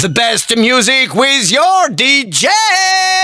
The best music with your DJ.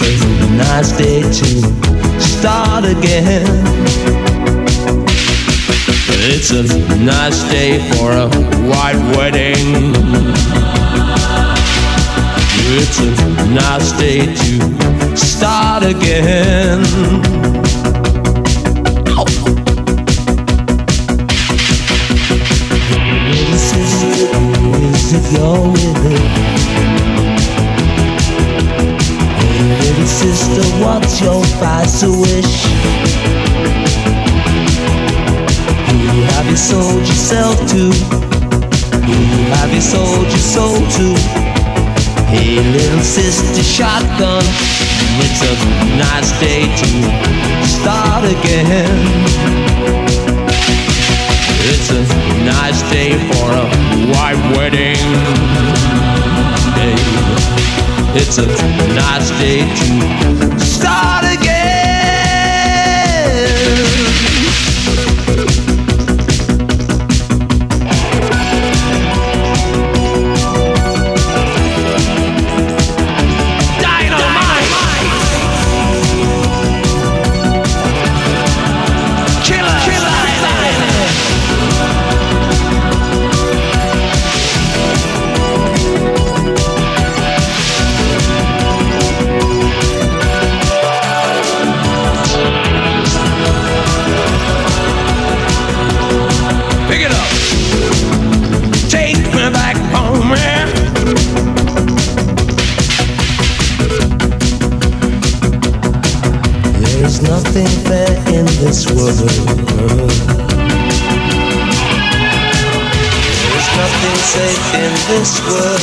says nice day to start again. It's a nice day for a white wedding. It's a nice day to start again. Is go with it. sister, what's your vice wish? Who have you sold yourself to? Who have you sold your soul to? Hey, little sister, shotgun, it's a nice day to start again. It's a nice day for a white wedding day. It's a nice day to start again. this world.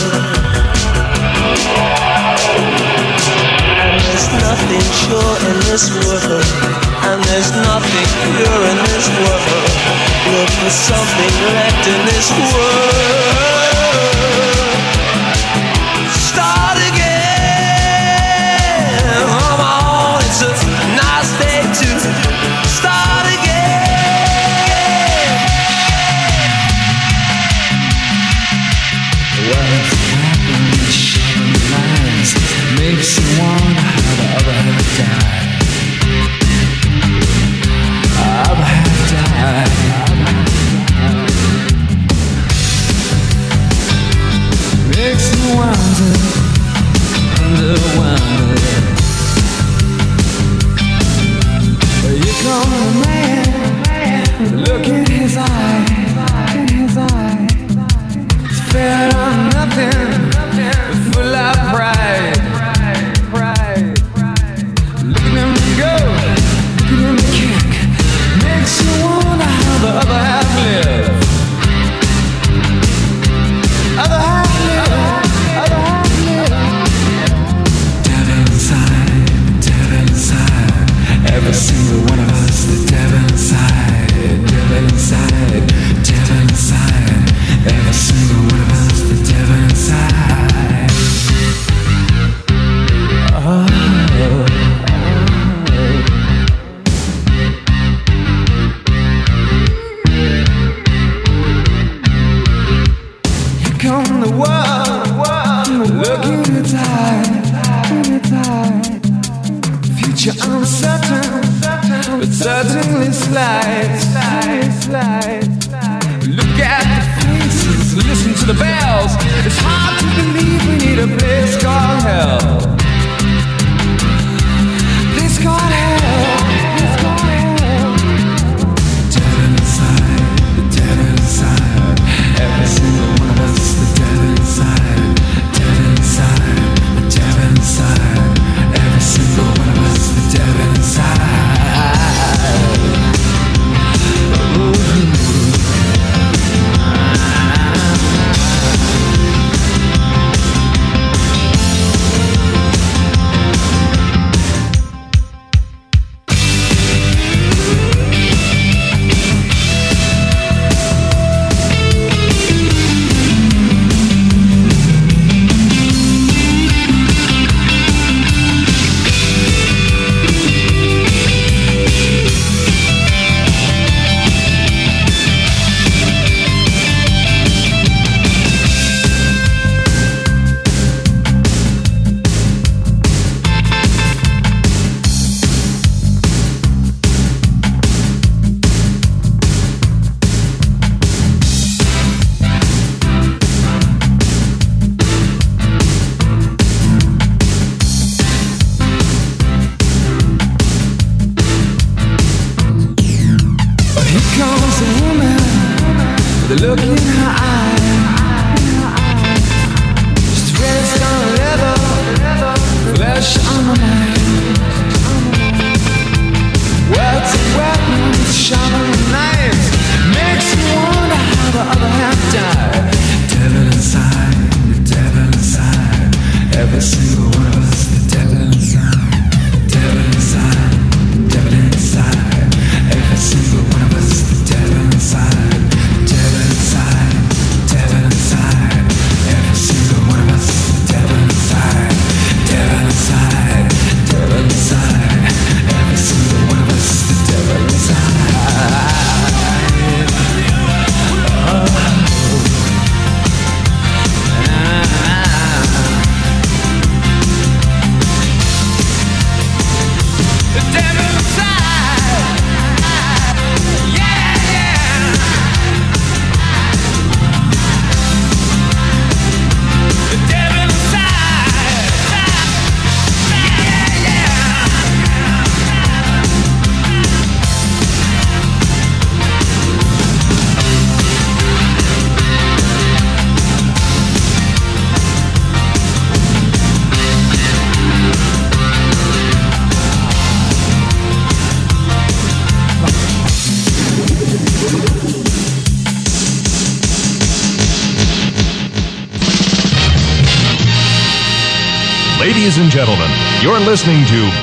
listening to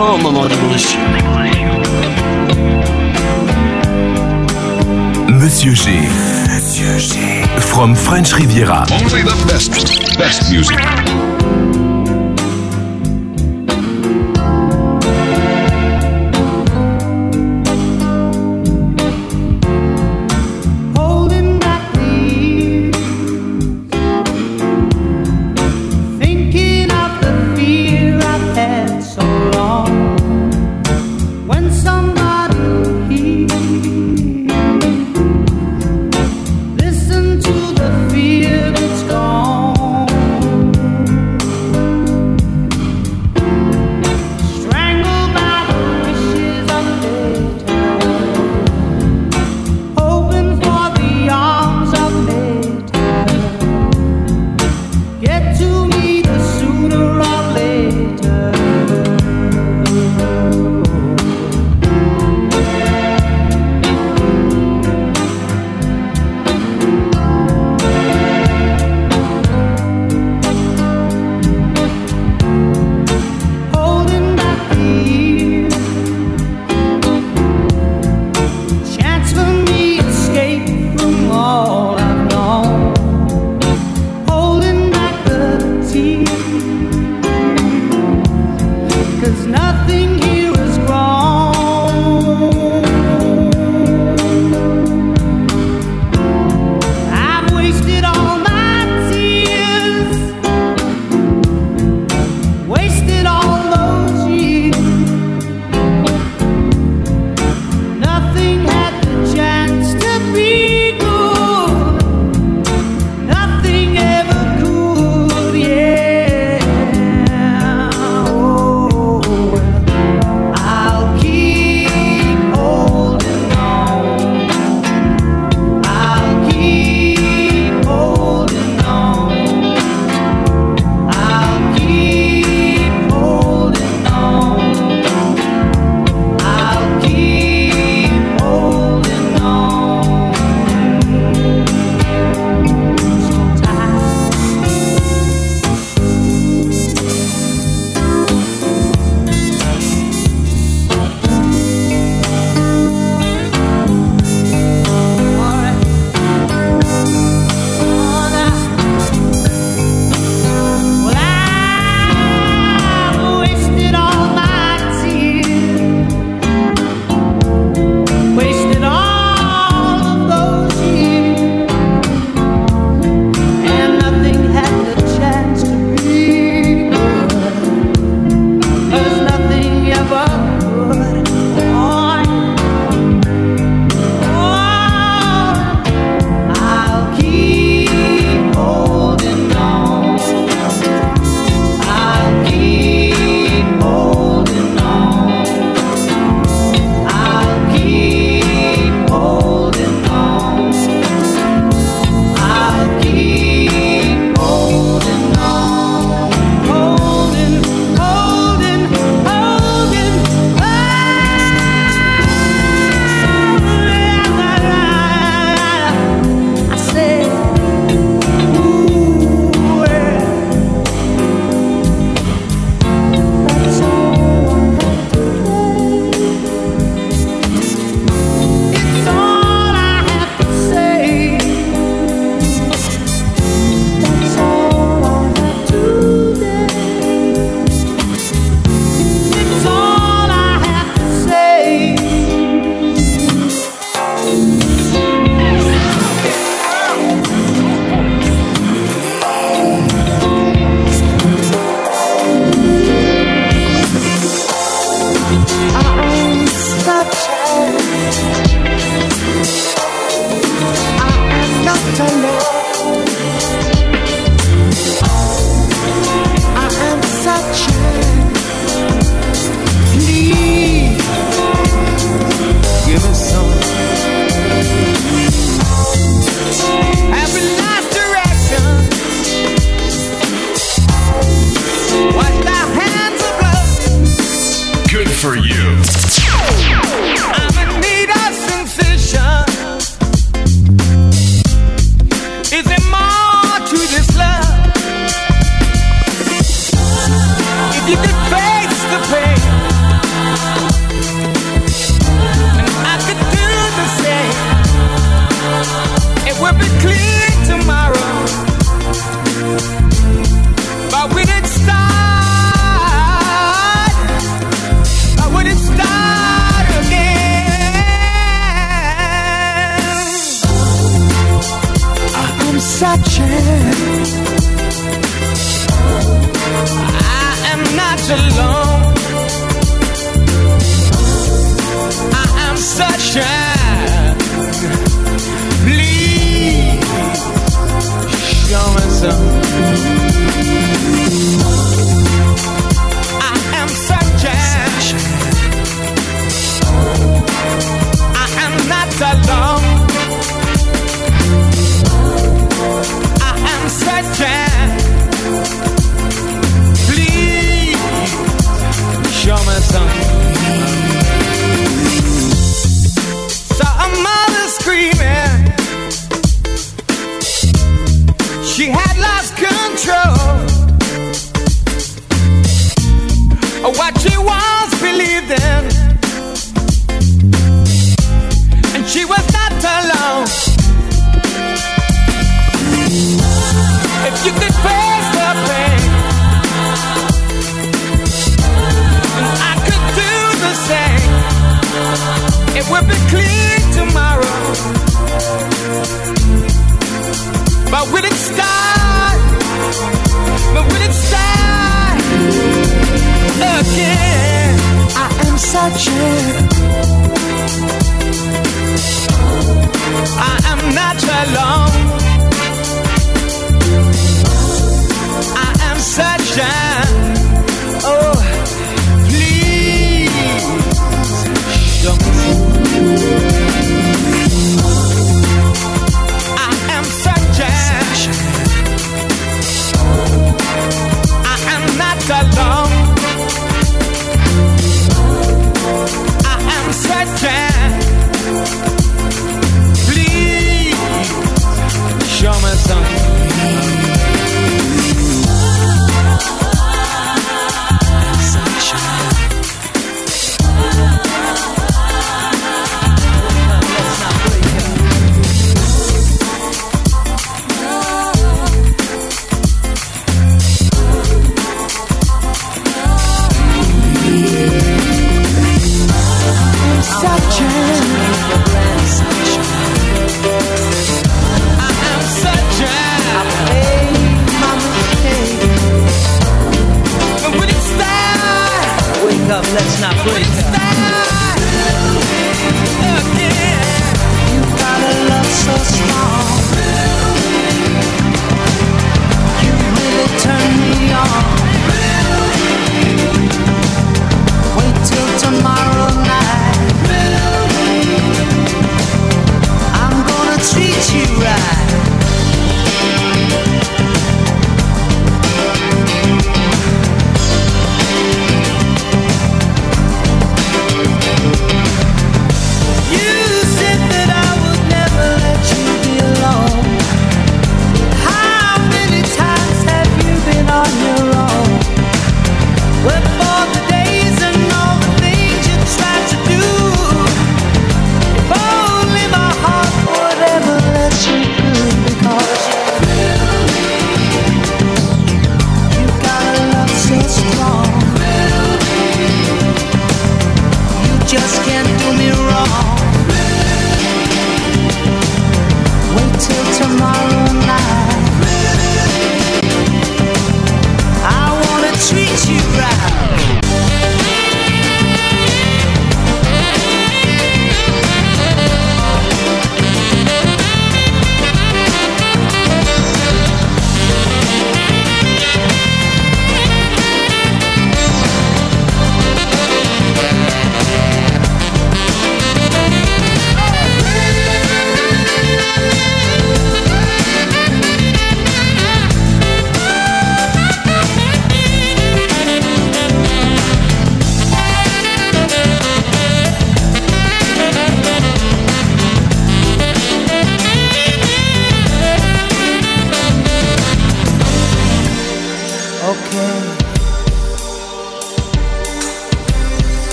grand moment d'évolution. Monsieur G. Monsieur G. From French Riviera. Only the best, best music.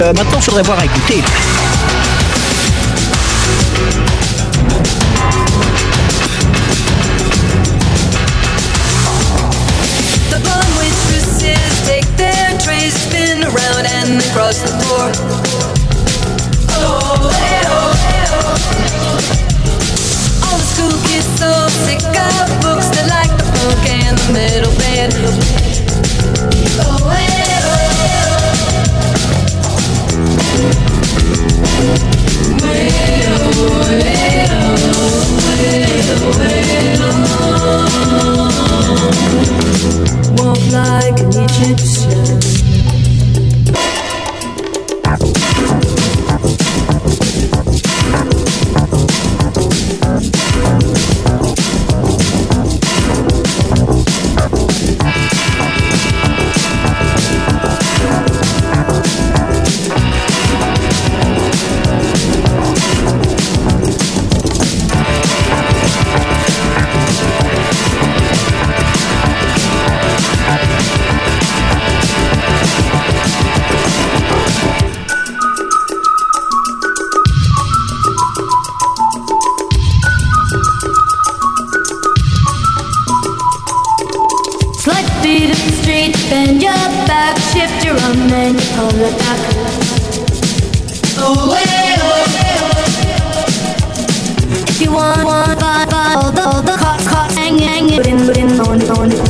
Euh, maintenant, il faudrait voir à du tape. street, bend your back, shift your arm, and you pull it back. Away, away, away. If you want, want, all the, all the cots, cots, hang, hang, put in, put in, on, on, on.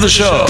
The show.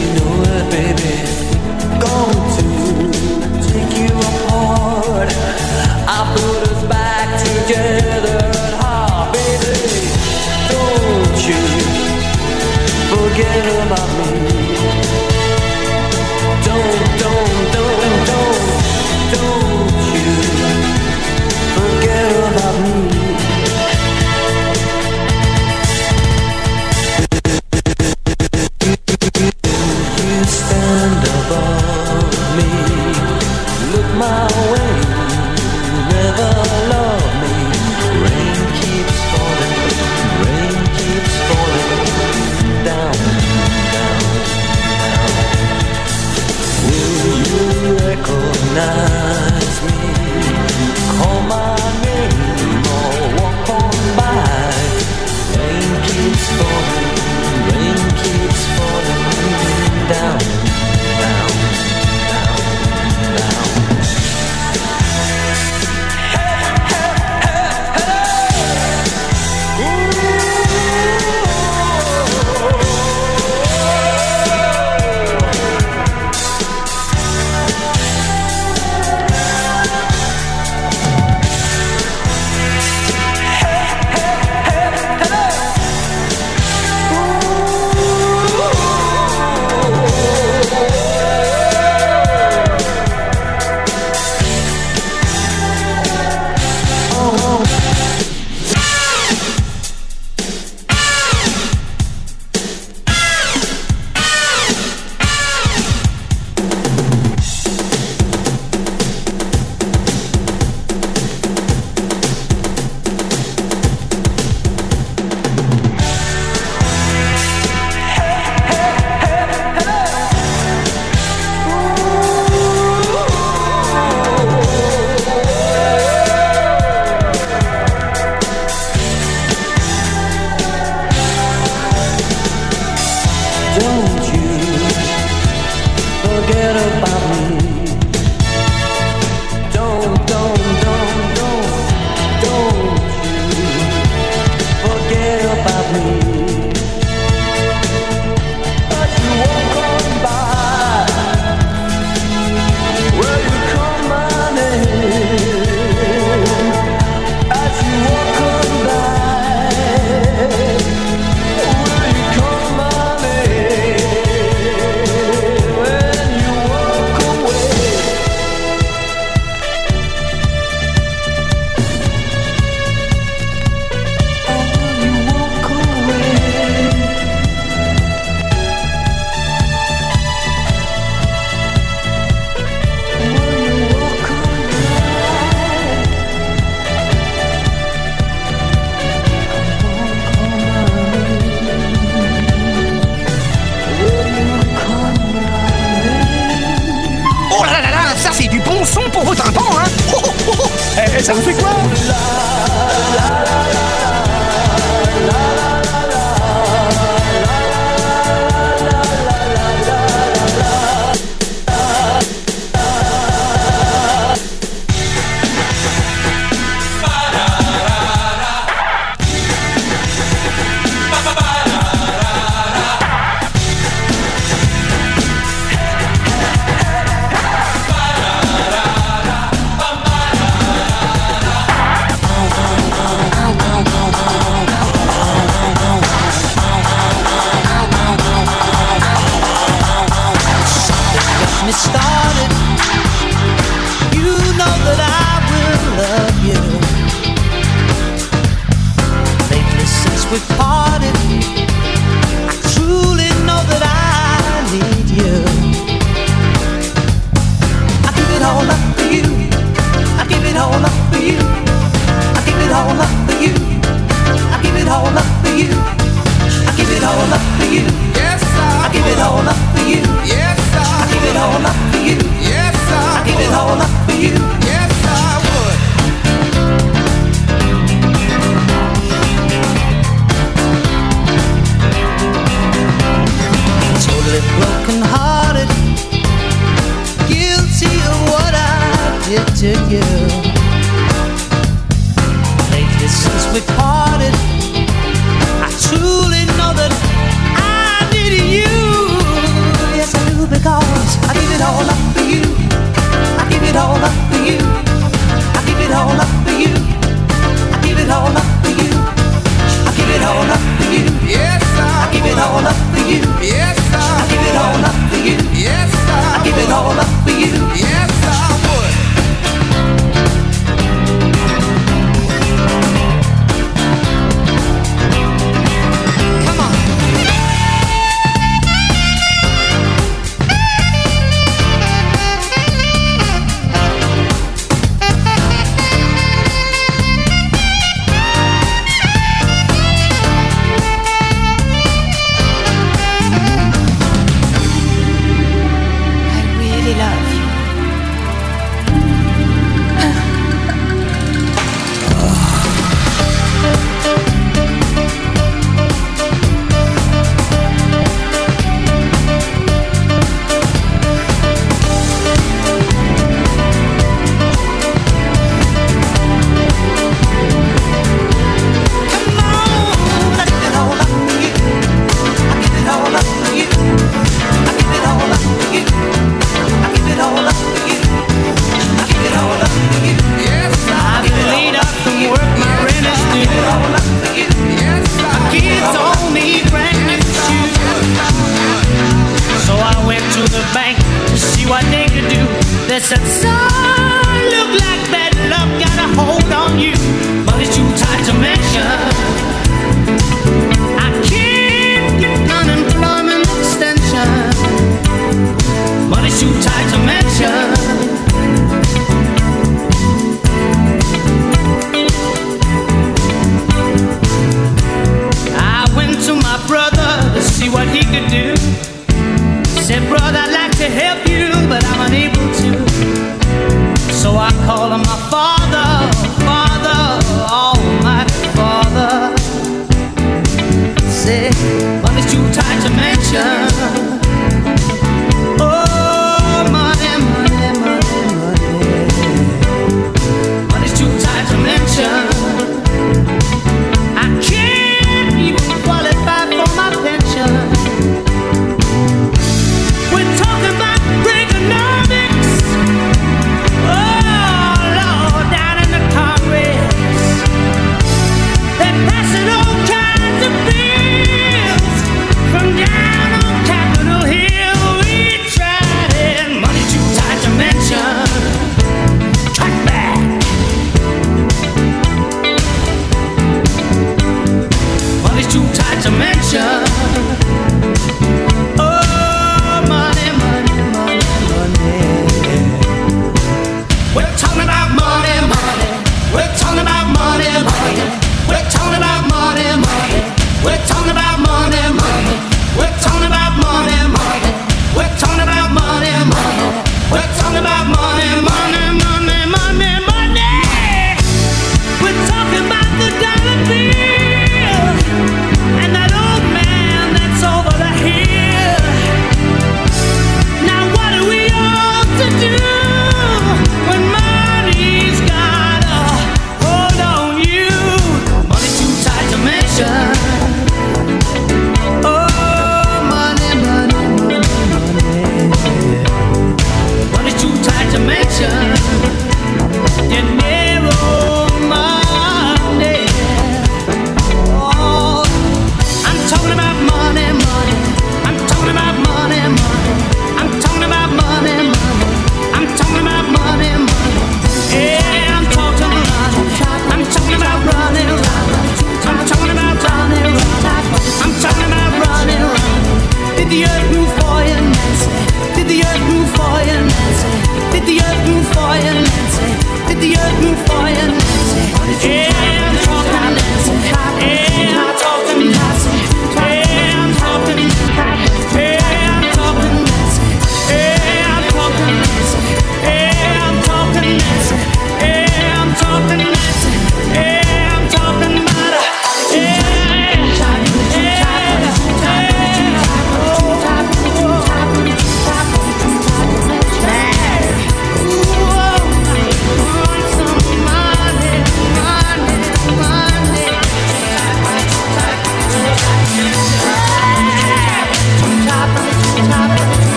forget about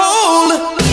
hold.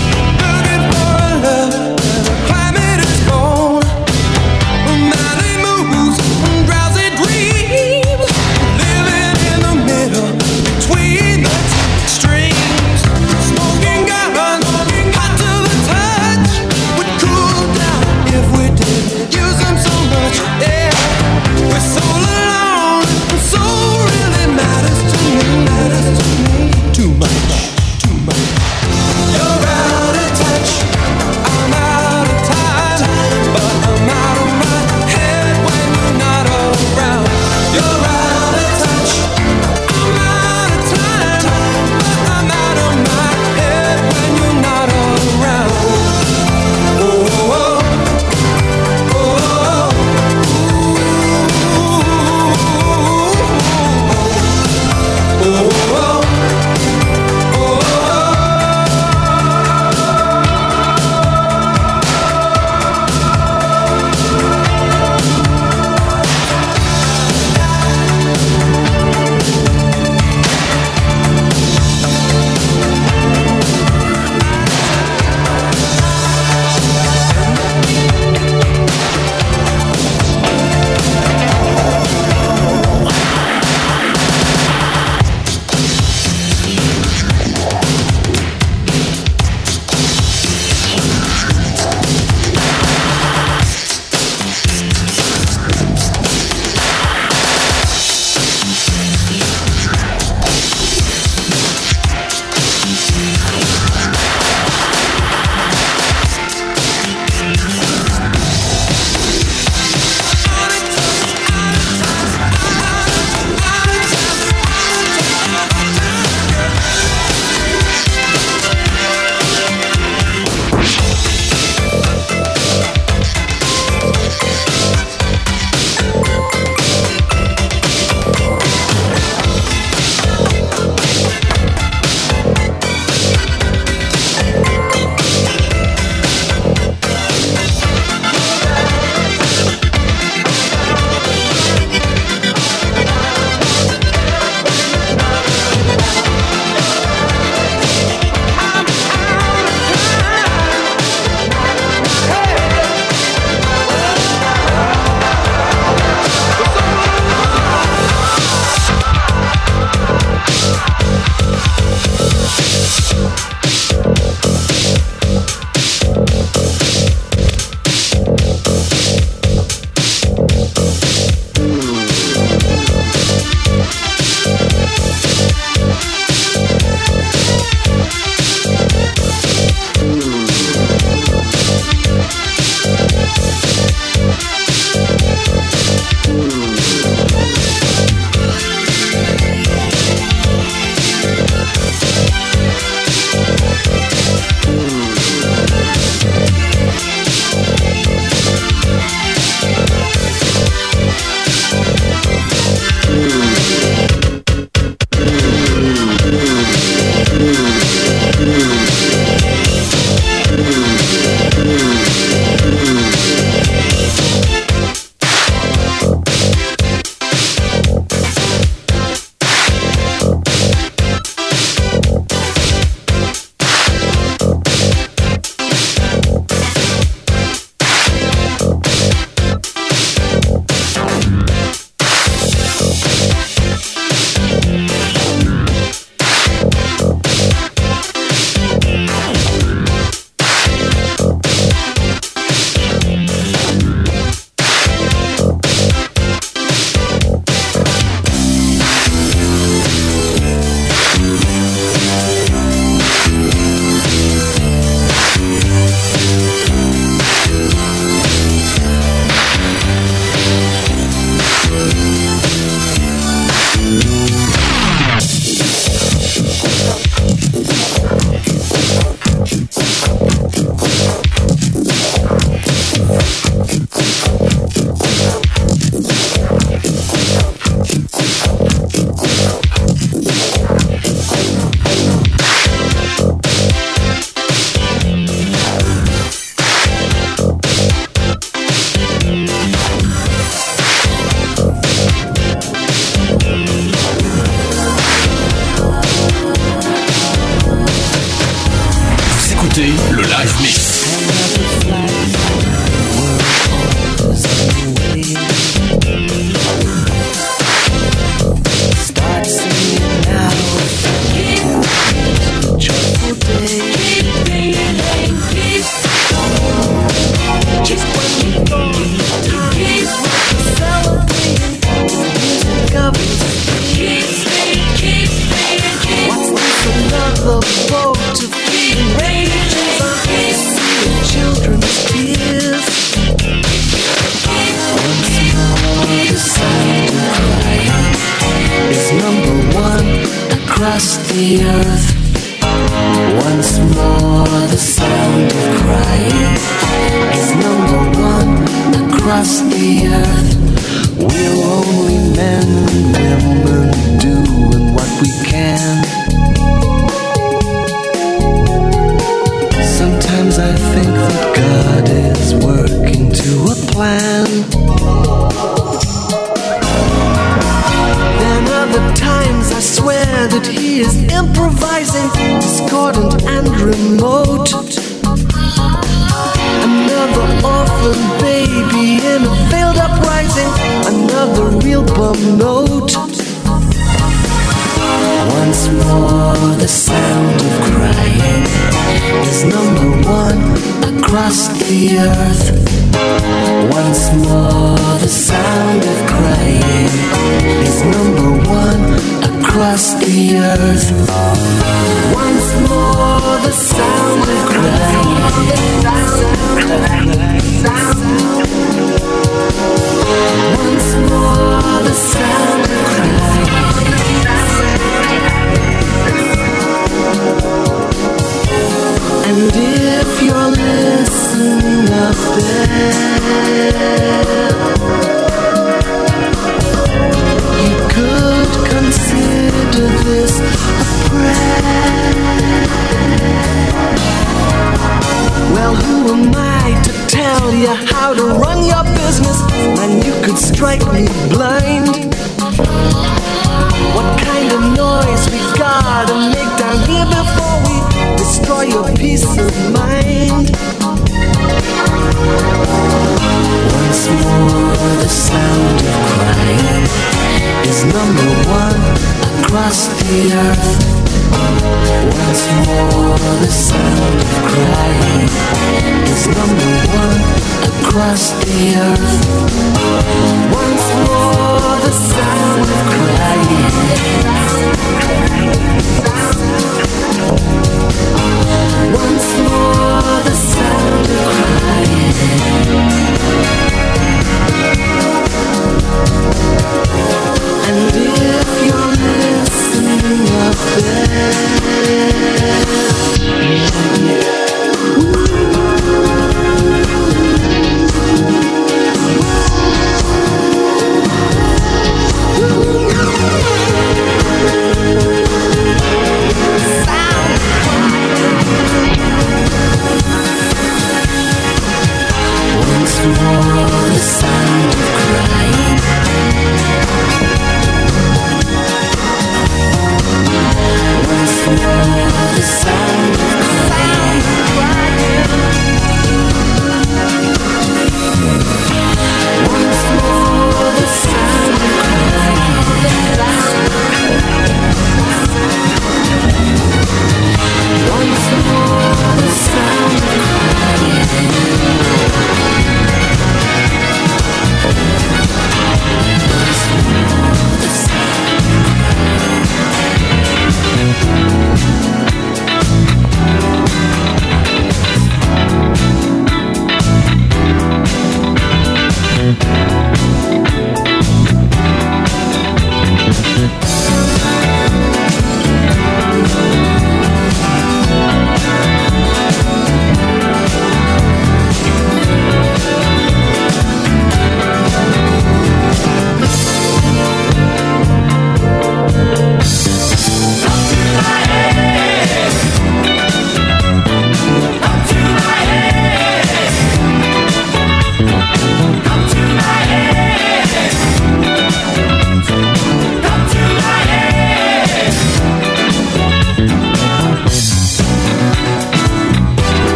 écoutez le live mix.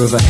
Of like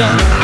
apparition.